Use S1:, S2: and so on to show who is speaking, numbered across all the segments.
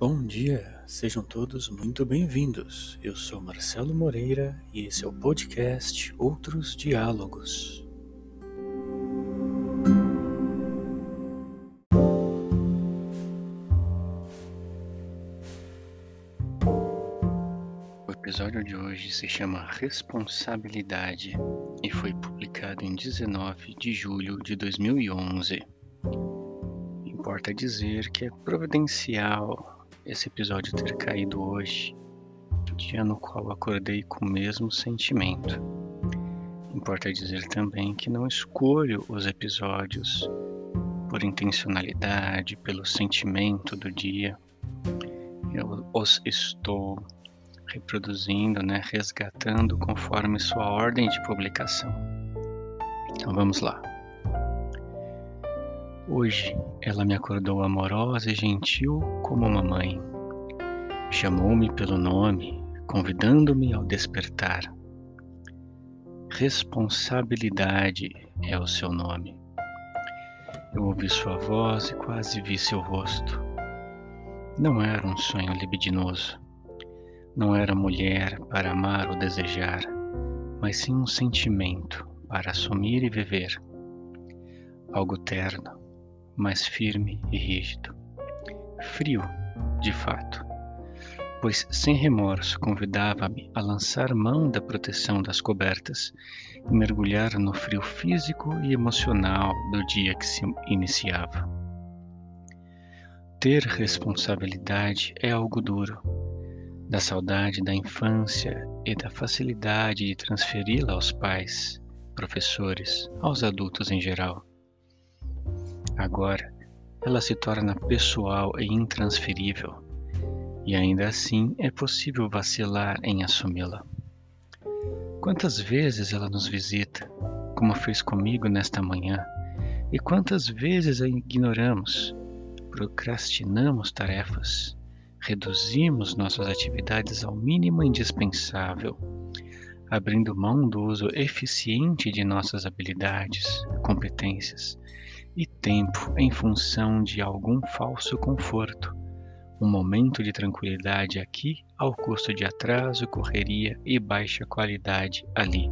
S1: Bom dia, sejam todos muito bem-vindos. Eu sou Marcelo Moreira e esse é o podcast Outros Diálogos. O episódio de hoje se chama Responsabilidade e foi publicado em 19 de julho de 2011. Importa dizer que é providencial esse episódio ter caído hoje, dia no qual acordei com o mesmo sentimento. Importa dizer também que não escolho os episódios por intencionalidade, pelo sentimento do dia. Eu os estou reproduzindo, né, resgatando conforme sua ordem de publicação. Então vamos lá. Hoje ela me acordou amorosa e gentil como uma mãe. Chamou-me pelo nome, convidando-me ao despertar. Responsabilidade é o seu nome. Eu ouvi sua voz e quase vi seu rosto. Não era um sonho libidinoso. Não era mulher para amar ou desejar, mas sim um sentimento para assumir e viver. Algo terno, mas firme e rígido. Frio, de fato, pois sem remorso convidava-me a lançar mão da proteção das cobertas e mergulhar no frio físico e emocional do dia que se iniciava. Ter responsabilidade é algo duro, da saudade da infância e da facilidade de transferi-la aos pais, professores, aos adultos em geral. Agora, ela se torna pessoal e intransferível, e ainda assim é possível vacilar em assumi-la. Quantas vezes ela nos visita, como fez comigo nesta manhã, e quantas vezes a ignoramos, procrastinamos tarefas, reduzimos nossas atividades ao mínimo indispensável, abrindo mão do uso eficiente de nossas habilidades, competências e tempo em função de algum falso conforto, um momento de tranquilidade aqui ao custo de atraso, correria e baixa qualidade ali.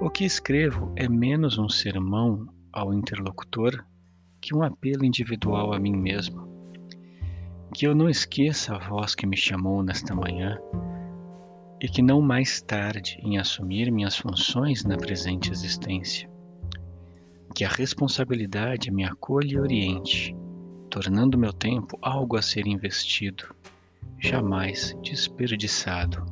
S1: O que escrevo é menos um sermão ao interlocutor que um apelo individual a mim mesmo. Que eu não esqueça a voz que me chamou nesta manhã e que não mais tarde em assumir minhas funções na presente existência que a responsabilidade me acolha e oriente, tornando meu tempo algo a ser investido, jamais desperdiçado.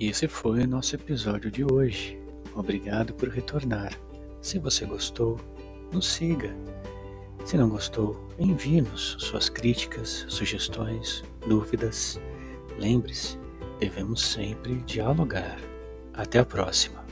S1: E esse foi o nosso episódio de hoje. Obrigado por retornar. Se você gostou, nos siga se não gostou, envie-nos suas críticas, sugestões, dúvidas. Lembre-se, devemos sempre dialogar. Até a próxima!